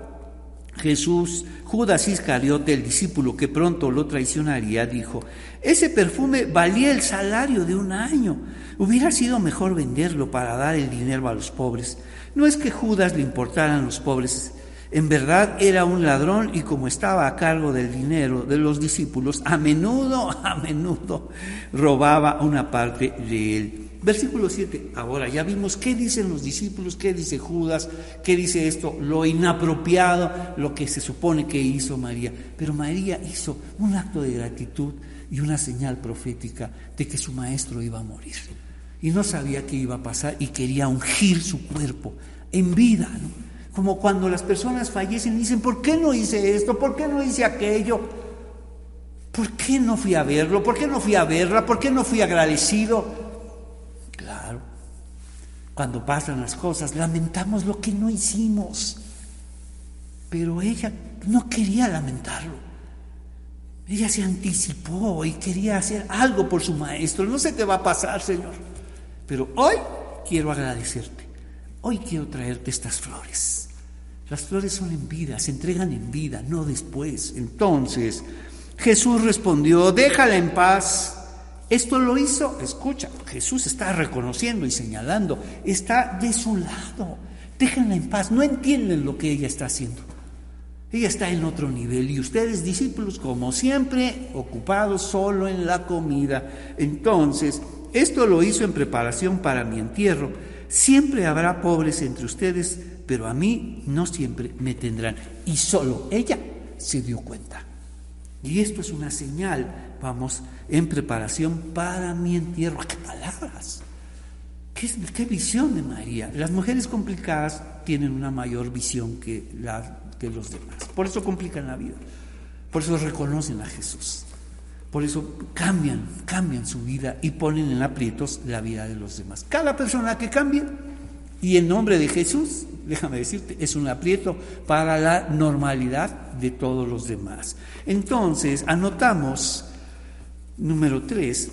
Jesús, Judas Iscariote, el discípulo que pronto lo traicionaría, dijo, ese perfume valía el salario de un año. Hubiera sido mejor venderlo para dar el dinero a los pobres. No es que Judas le importaran los pobres. En verdad era un ladrón y como estaba a cargo del dinero de los discípulos, a menudo, a menudo robaba una parte de él. Versículo 7. Ahora ya vimos qué dicen los discípulos, qué dice Judas, qué dice esto, lo inapropiado, lo que se supone que hizo María. Pero María hizo un acto de gratitud y una señal profética de que su maestro iba a morir. Y no sabía qué iba a pasar y quería ungir su cuerpo en vida. Como cuando las personas fallecen y dicen, ¿por qué no hice esto? ¿Por qué no hice aquello? ¿Por qué no fui a verlo? ¿Por qué no fui a verla? ¿Por qué no fui agradecido? Cuando pasan las cosas, lamentamos lo que no hicimos. Pero ella no quería lamentarlo. Ella se anticipó y quería hacer algo por su maestro. No sé qué va a pasar, Señor. Pero hoy quiero agradecerte. Hoy quiero traerte estas flores. Las flores son en vida, se entregan en vida, no después. Entonces Jesús respondió, déjala en paz. Esto lo hizo, escucha, Jesús está reconociendo y señalando, está de su lado. Déjenla en paz, no entienden lo que ella está haciendo. Ella está en otro nivel y ustedes discípulos, como siempre, ocupados solo en la comida. Entonces, esto lo hizo en preparación para mi entierro. Siempre habrá pobres entre ustedes, pero a mí no siempre me tendrán. Y solo ella se dio cuenta. Y esto es una señal, vamos, en preparación para mi entierro. ¡Qué palabras! ¿Qué, visión de María? Las mujeres complicadas tienen una mayor visión que la que los demás. Por eso complican la vida. Por eso reconocen a Jesús. Por eso cambian, cambian su vida y ponen en aprietos la vida de los demás. Cada persona que cambie y en nombre de Jesús, déjame decirte, es un aprieto para la normalidad de todos los demás. Entonces, anotamos, número tres,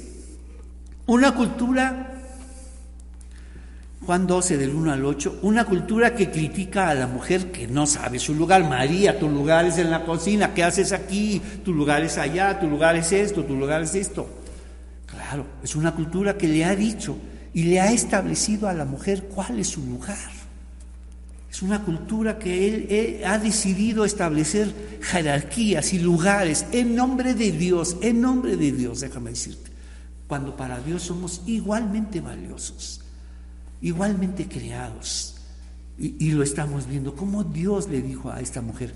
una cultura Juan 12 del 1 al 8, una cultura que critica a la mujer que no sabe su lugar. María, tu lugar es en la cocina, ¿qué haces aquí? Tu lugar es allá, tu lugar es esto, tu lugar es esto. Claro, es una cultura que le ha dicho y le ha establecido a la mujer cuál es su lugar. Es una cultura que él, ha decidido establecer jerarquías y lugares en nombre de Dios, en nombre de Dios, déjame decirte, cuando para Dios somos igualmente valiosos igualmente creados. Y, lo estamos viendo, como Dios le dijo a esta mujer,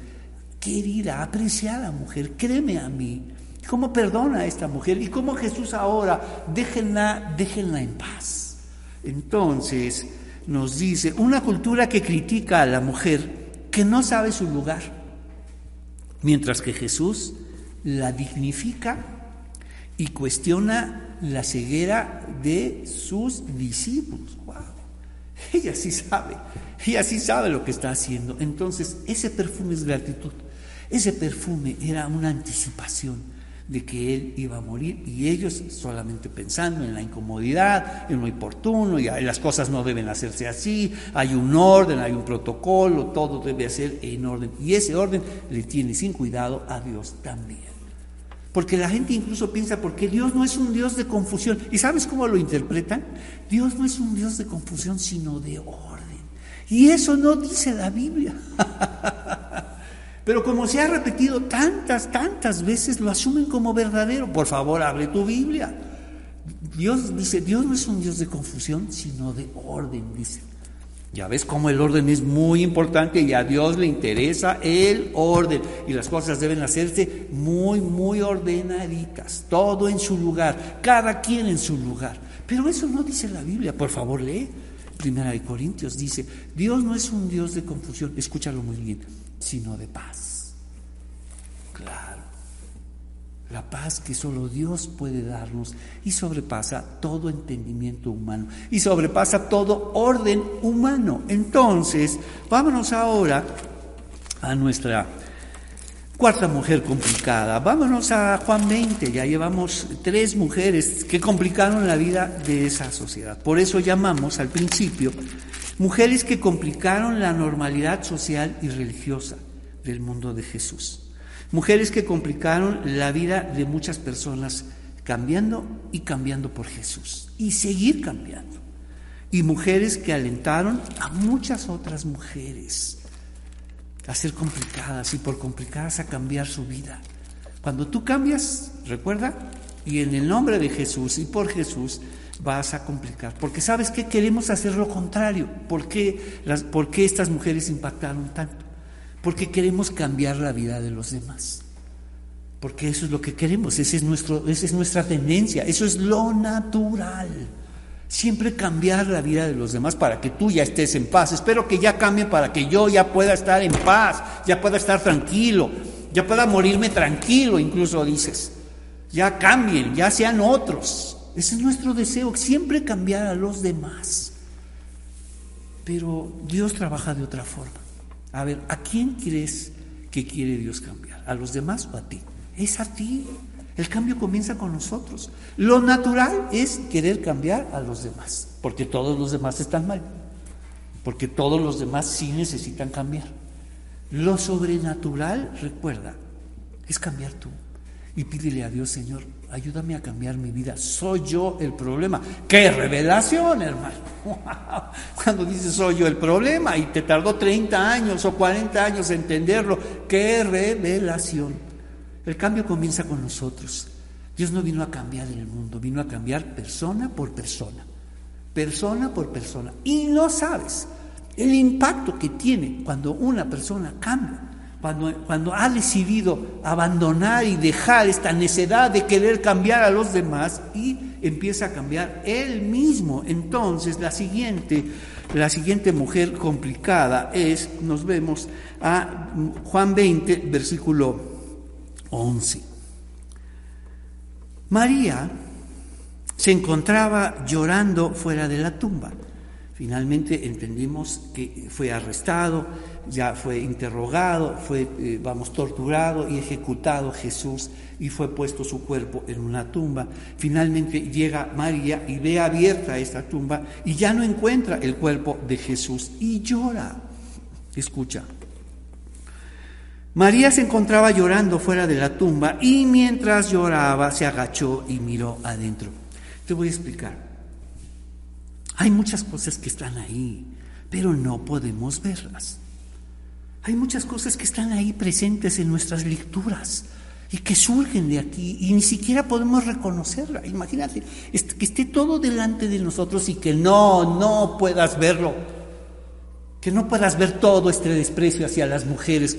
querida, apreciada mujer, créeme a mí, cómo perdona a esta mujer y cómo Jesús ahora, déjenla, déjenla en paz. Entonces nos dice, una cultura que critica a la mujer que no sabe su lugar, mientras que Jesús la dignifica y cuestiona la ceguera de sus discípulos. Ella sí sabe, ella sí sabe lo que está haciendo. Entonces, ese perfume es gratitud. Ese perfume era una anticipación de que él iba a morir y ellos solamente pensando en la incomodidad, en lo oportuno, y las cosas no deben hacerse así, hay un orden, hay un protocolo, todo debe ser en orden. Y ese orden le tiene sin cuidado a Dios también. Porque la gente incluso piensa, porque Dios no es un Dios de confusión. ¿Y sabes cómo lo interpretan? Dios no es un Dios de confusión, sino de orden. Y eso no dice la Biblia. [LAUGHS] Pero como se ha repetido tantas, tantas veces, lo asumen como verdadero. Por favor, abre tu Biblia. Dios dice, Dios no es un Dios de confusión, sino de orden, dice. Ya ves cómo el orden es muy importante y a Dios le interesa el orden y las cosas deben hacerse muy, muy ordenaditas, todo en su lugar, cada quien en su lugar. Pero eso no dice la Biblia, por favor lee. Primera de Corintios dice, Dios no es un Dios de confusión, escúchalo muy bien, sino de paz. Claro la paz que solo Dios puede darnos y sobrepasa todo entendimiento humano y sobrepasa todo orden humano. Entonces, vámonos ahora a nuestra cuarta mujer complicada. Vámonos a Juan 20, ya llevamos tres mujeres que complicaron la vida de esa sociedad. Por eso llamamos al principio mujeres que complicaron la normalidad social y religiosa del mundo de Jesús. Mujeres que complicaron la vida de muchas personas cambiando y cambiando por Jesús y seguir cambiando. Y mujeres que alentaron a muchas otras mujeres a ser complicadas y por complicadas a cambiar su vida. Cuando tú cambias, recuerda, y en el nombre de Jesús y por Jesús, vas a complicar. Porque sabes que queremos hacer lo contrario. ¿Por qué, las, ¿Por qué estas mujeres impactaron tanto? Porque queremos cambiar la vida de los demás. Porque eso es lo que queremos, ese es nuestro, esa es nuestra tendencia, eso es lo natural. Siempre cambiar la vida de los demás para que tú ya estés en paz. Espero que ya cambie para que yo ya pueda estar en paz, ya pueda estar tranquilo, ya pueda morirme tranquilo, incluso dices. Ya cambien, ya sean otros. Ese es nuestro deseo, siempre cambiar a los demás. Pero Dios trabaja de otra forma. A ver, ¿a quién crees que quiere Dios cambiar? ¿A los demás o a ti? Es a ti. El cambio comienza con nosotros. Lo natural es querer cambiar a los demás, porque todos los demás están mal, porque todos los demás sí necesitan cambiar. Lo sobrenatural, recuerda, es cambiar tú. Y pídele a Dios, Señor, ayúdame a cambiar mi vida. Soy yo el problema. ¡Qué revelación, hermano! [LAUGHS] Cuando dices soy yo el problema y te tardó 30 años o 40 años entenderlo, ¡qué revelación! El cambio comienza con nosotros. Dios no vino a cambiar el mundo, vino a cambiar persona por persona, persona por persona. Y no sabes el impacto que tiene cuando una persona cambia, cuando, ha decidido abandonar y dejar esta necedad de querer cambiar a los demás y empieza a cambiar él mismo. Entonces, la siguiente, la siguiente mujer complicada es, nos vemos a Juan 20, versículo 11. María se encontraba llorando fuera de la tumba. Finalmente entendimos que fue arrestado, ya fue interrogado, fue, eh, vamos, torturado y ejecutado Jesús y fue puesto su cuerpo en una tumba. Finalmente llega María y ve abierta esta tumba y ya no encuentra el cuerpo de Jesús y llora. Escucha, María se encontraba llorando fuera de la tumba y mientras lloraba se agachó y miró adentro. Te voy a explicar. Hay muchas cosas que están ahí, pero no podemos verlas. Hay muchas cosas que están ahí presentes en nuestras lecturas y que surgen de aquí y ni siquiera podemos reconocerla. Imagínate que esté todo delante de nosotros y que no, no puedas verlo. Que no puedas ver todo este desprecio hacia las mujeres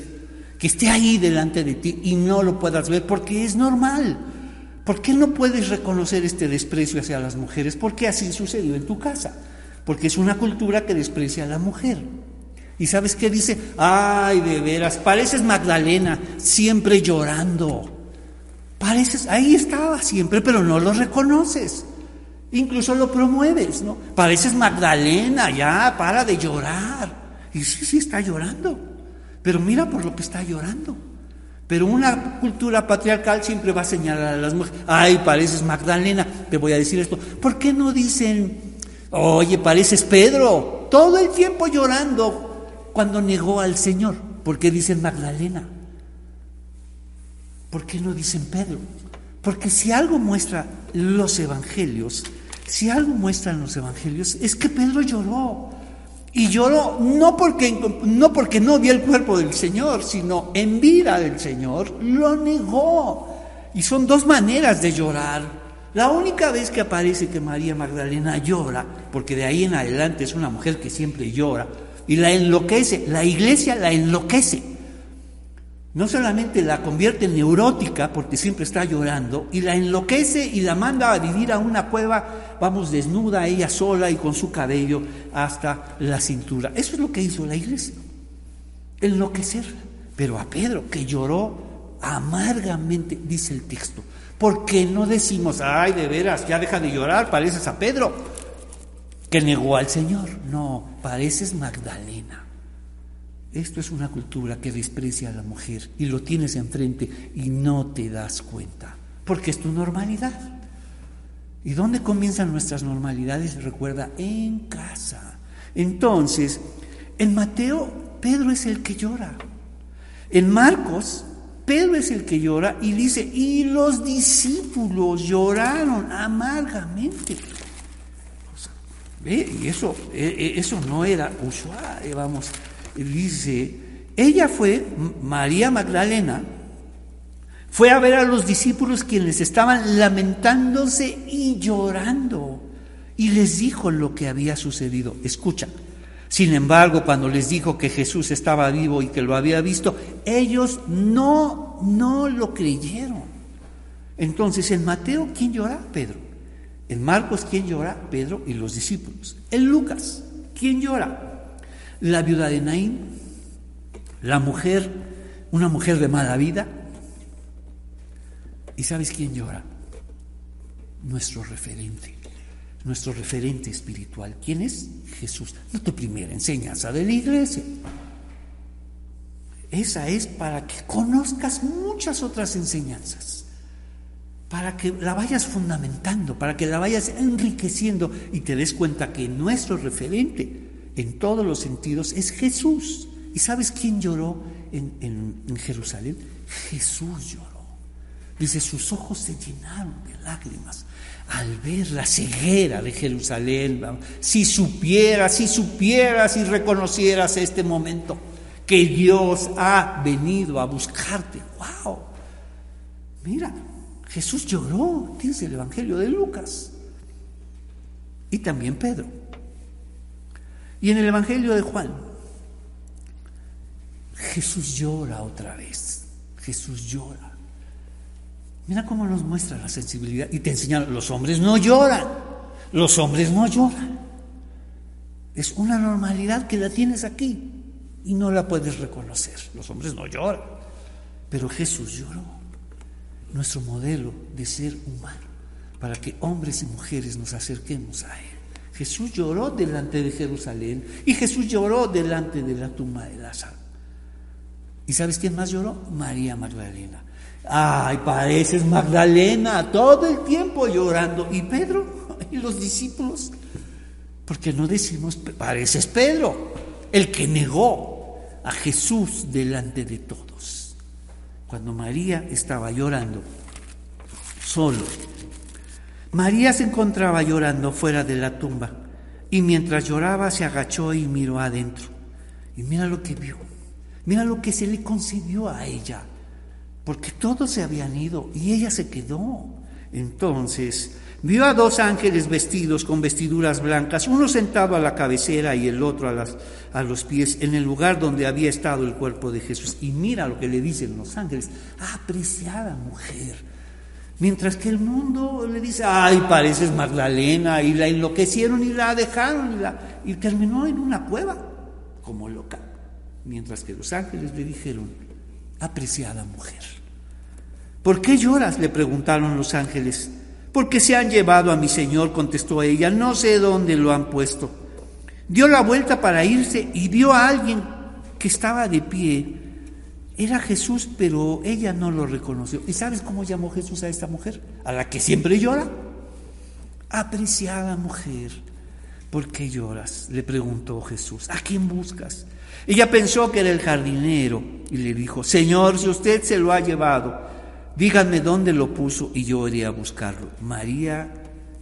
que esté ahí delante de ti y no lo puedas ver, porque es normal. ¿Por qué no puedes reconocer este desprecio hacia las mujeres? Porque así sucedió en tu casa. Porque es una cultura que desprecia a la mujer. ¿Y sabes qué dice? Ay, de veras, pareces Magdalena, siempre llorando. Pareces, ahí estaba siempre, pero no lo reconoces. Incluso lo promueves, ¿no? Pareces Magdalena, ya, para de llorar. Y sí, sí está llorando. Pero mira por lo que está llorando. Pero una cultura patriarcal siempre va a señalar a las mujeres, ay, pareces Magdalena, te voy a decir esto. ¿Por qué no dicen, oye, pareces Pedro? Todo el tiempo llorando cuando negó al Señor. ¿Por qué dicen Magdalena? ¿Por qué no dicen Pedro? Porque si algo muestra los evangelios, si algo muestran los evangelios, es que Pedro lloró. Y lloró no porque, no porque vio el cuerpo del Señor, sino en vida del Señor, lo negó. Y son dos maneras de llorar. La única vez que aparece que María Magdalena llora, porque de ahí en adelante es una mujer que siempre llora, y la enloquece, la iglesia la enloquece no solamente la convierte en neurótica porque siempre está llorando y la enloquece y la manda a vivir a una cueva, vamos, desnuda ella sola y con su cabello hasta la cintura. Eso es lo que hizo la iglesia, enloquecer. Pero a Pedro, que lloró amargamente, dice el texto, ¿por qué no decimos, ay, de veras, ya deja de llorar, pareces a Pedro, que negó al Señor? No, pareces Magdalena. Esto es una cultura que desprecia a la mujer y lo tienes enfrente y no te das cuenta, porque es tu normalidad. ¿Y dónde comienzan nuestras normalidades? Recuerda, en casa. Entonces, en Mateo, Pedro es el que llora. En Marcos, Pedro es el que llora y dice, y los discípulos lloraron amargamente. Y eso, e, e, eso no era usual, vamos dice, ella fue, María Magdalena, fue a ver a los discípulos quienes estaban lamentándose y llorando. y les dijo lo que había sucedido. Escucha. Sin embargo, cuando les dijo que Jesús estaba vivo y que lo había visto, ellos no, no lo creyeron. Entonces, en Mateo, ¿quién llora? Pedro. En Marcos, ¿quién llora? Pedro y los discípulos. En Lucas, ¿quién llora? La viuda de Naín, la mujer, una mujer de mala vida. ¿Y sabes quién llora? Nuestro referente nuestro referente espiritual. ¿Quién es? Jesús. No tu primera enseñanza de la iglesia. Esa es para que conozcas muchas otras enseñanzas, para que la vayas fundamentando, para que la vayas enriqueciendo y te des cuenta que nuestro referente en todos los sentidos es Jesús. ¿Y sabes quién lloró en, en Jerusalén? Jesús lloró. Dice, sus ojos se llenaron de lágrimas al ver la ceguera de Jerusalén, si supieras, si supieras y reconocieras este momento que Dios ha venido a buscarte. ¡Wow! Mira, Jesús lloró, dice el Evangelio de Lucas. Y también Pedro. Y en el Evangelio de Juan, Jesús llora otra vez. Jesús llora. Mira cómo nos muestra la sensibilidad y te enseña, los hombres no lloran, los hombres no lloran. Es una normalidad que la tienes aquí y no la puedes reconocer. Los hombres no lloran, pero Jesús lloró, nuestro modelo de ser humano, para que hombres y mujeres nos acerquemos a Él. Jesús lloró delante de Jerusalén y Jesús lloró delante de la tumba de Lázaro. ¿Y sabes quién más lloró? María Magdalena. Ay, pareces Magdalena, todo el tiempo llorando. ¿Y Pedro? [LAUGHS] ¿Y los discípulos? Porque no decimos, pareces Pedro, el que negó a Jesús delante de todos. Cuando María estaba llorando, solo. María se encontraba llorando fuera de la tumba y mientras lloraba se agachó y miró adentro. Y mira lo que vio, mira lo que se le concedió a ella porque todos se habían ido y ella se quedó. Entonces vio a dos ángeles vestidos con vestiduras blancas, uno sentado a la cabecera y el otro a, a los pies, en el lugar donde había estado el cuerpo de Jesús. Y mira lo que le dicen los ángeles, apreciada mujer. Mientras que el mundo le dice, ay, pareces Magdalena, y la enloquecieron y la dejaron y, la, y terminó en una cueva como loca. Mientras que los ángeles le dijeron, apreciada mujer. ¿Por qué lloras? le preguntaron los ángeles. Porque se han llevado a mi Señor, contestó ella, no sé dónde lo han puesto. Dio la vuelta para irse y vio a alguien que estaba de pie. Era Jesús, pero ella no lo reconoció. ¿Y sabes cómo llamó Jesús a esta mujer? A la que siempre llora. Apreciada mujer, ¿por qué lloras? le preguntó Jesús. ¿A quién buscas? Ella pensó que era el jardinero y le dijo, Señor, si usted se lo ha llevado, díganme dónde lo puso y yo iré a buscarlo. María,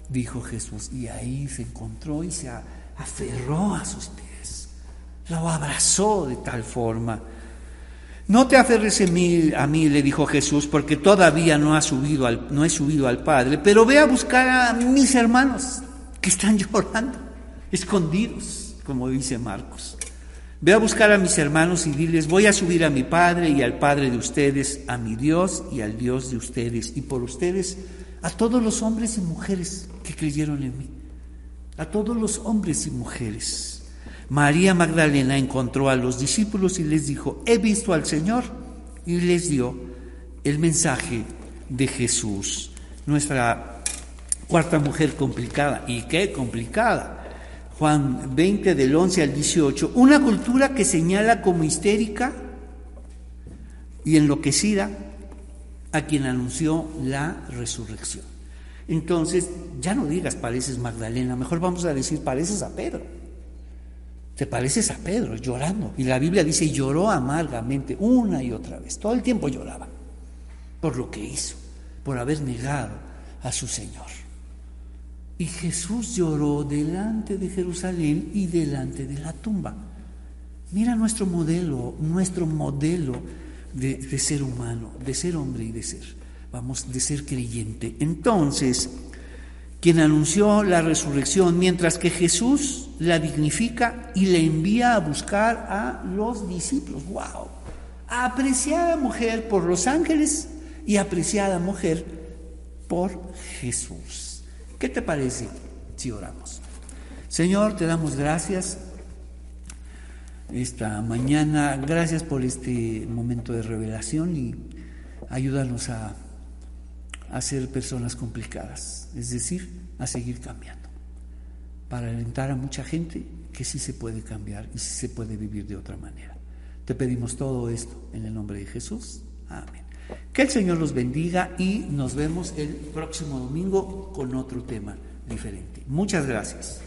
dijo Jesús, y ahí se encontró y se aferró a sus pies, lo abrazó de tal forma. No te aferres a mí, a mí, le dijo Jesús, porque todavía no, ha subido al, no he subido al Padre, pero ve a buscar a mis hermanos que están [LAUGHS] llorando, escondidos, como dice Marcos. Ve a buscar a mis hermanos y diles, voy a subir a mi Padre y al Padre de ustedes, a mi Dios y al Dios de ustedes, y por ustedes a todos los hombres y mujeres que creyeron en mí, a todos los hombres y mujeres. María Magdalena encontró a los discípulos y les dijo, he visto al Señor, y les dio el mensaje de Jesús. Nuestra cuarta mujer complicada, y qué complicada Juan 20 del 11 al 18, una cultura que señala como histérica y enloquecida a quien anunció la resurrección. Entonces, ya no digas pareces Magdalena, mejor vamos a decir pareces a Pedro. Te pareces a Pedro llorando. Y la Biblia dice lloró amargamente una y otra vez. Todo el tiempo lloraba por lo que hizo, por haber negado a su Señor. Y Jesús lloró delante de Jerusalén y delante de la tumba. Mira nuestro modelo, nuestro modelo de, ser humano, de ser hombre y de ser, vamos, de ser creyente. Entonces, quien anunció la resurrección, mientras que Jesús la dignifica y le envía a buscar a los discípulos. ¡Wow! Apreciada mujer por los ángeles y apreciada mujer por Jesús. ¿Qué te parece si oramos? Señor, te damos gracias esta mañana, gracias por este momento de revelación y ayúdanos a, a ser personas complicadas, es decir, a seguir cambiando, para alentar a mucha gente que sí se puede cambiar y sí se puede vivir de otra manera. Te pedimos todo esto en el nombre de Jesús. Amén. Que el Señor los bendiga y nos vemos el próximo domingo con otro tema diferente. Muchas gracias.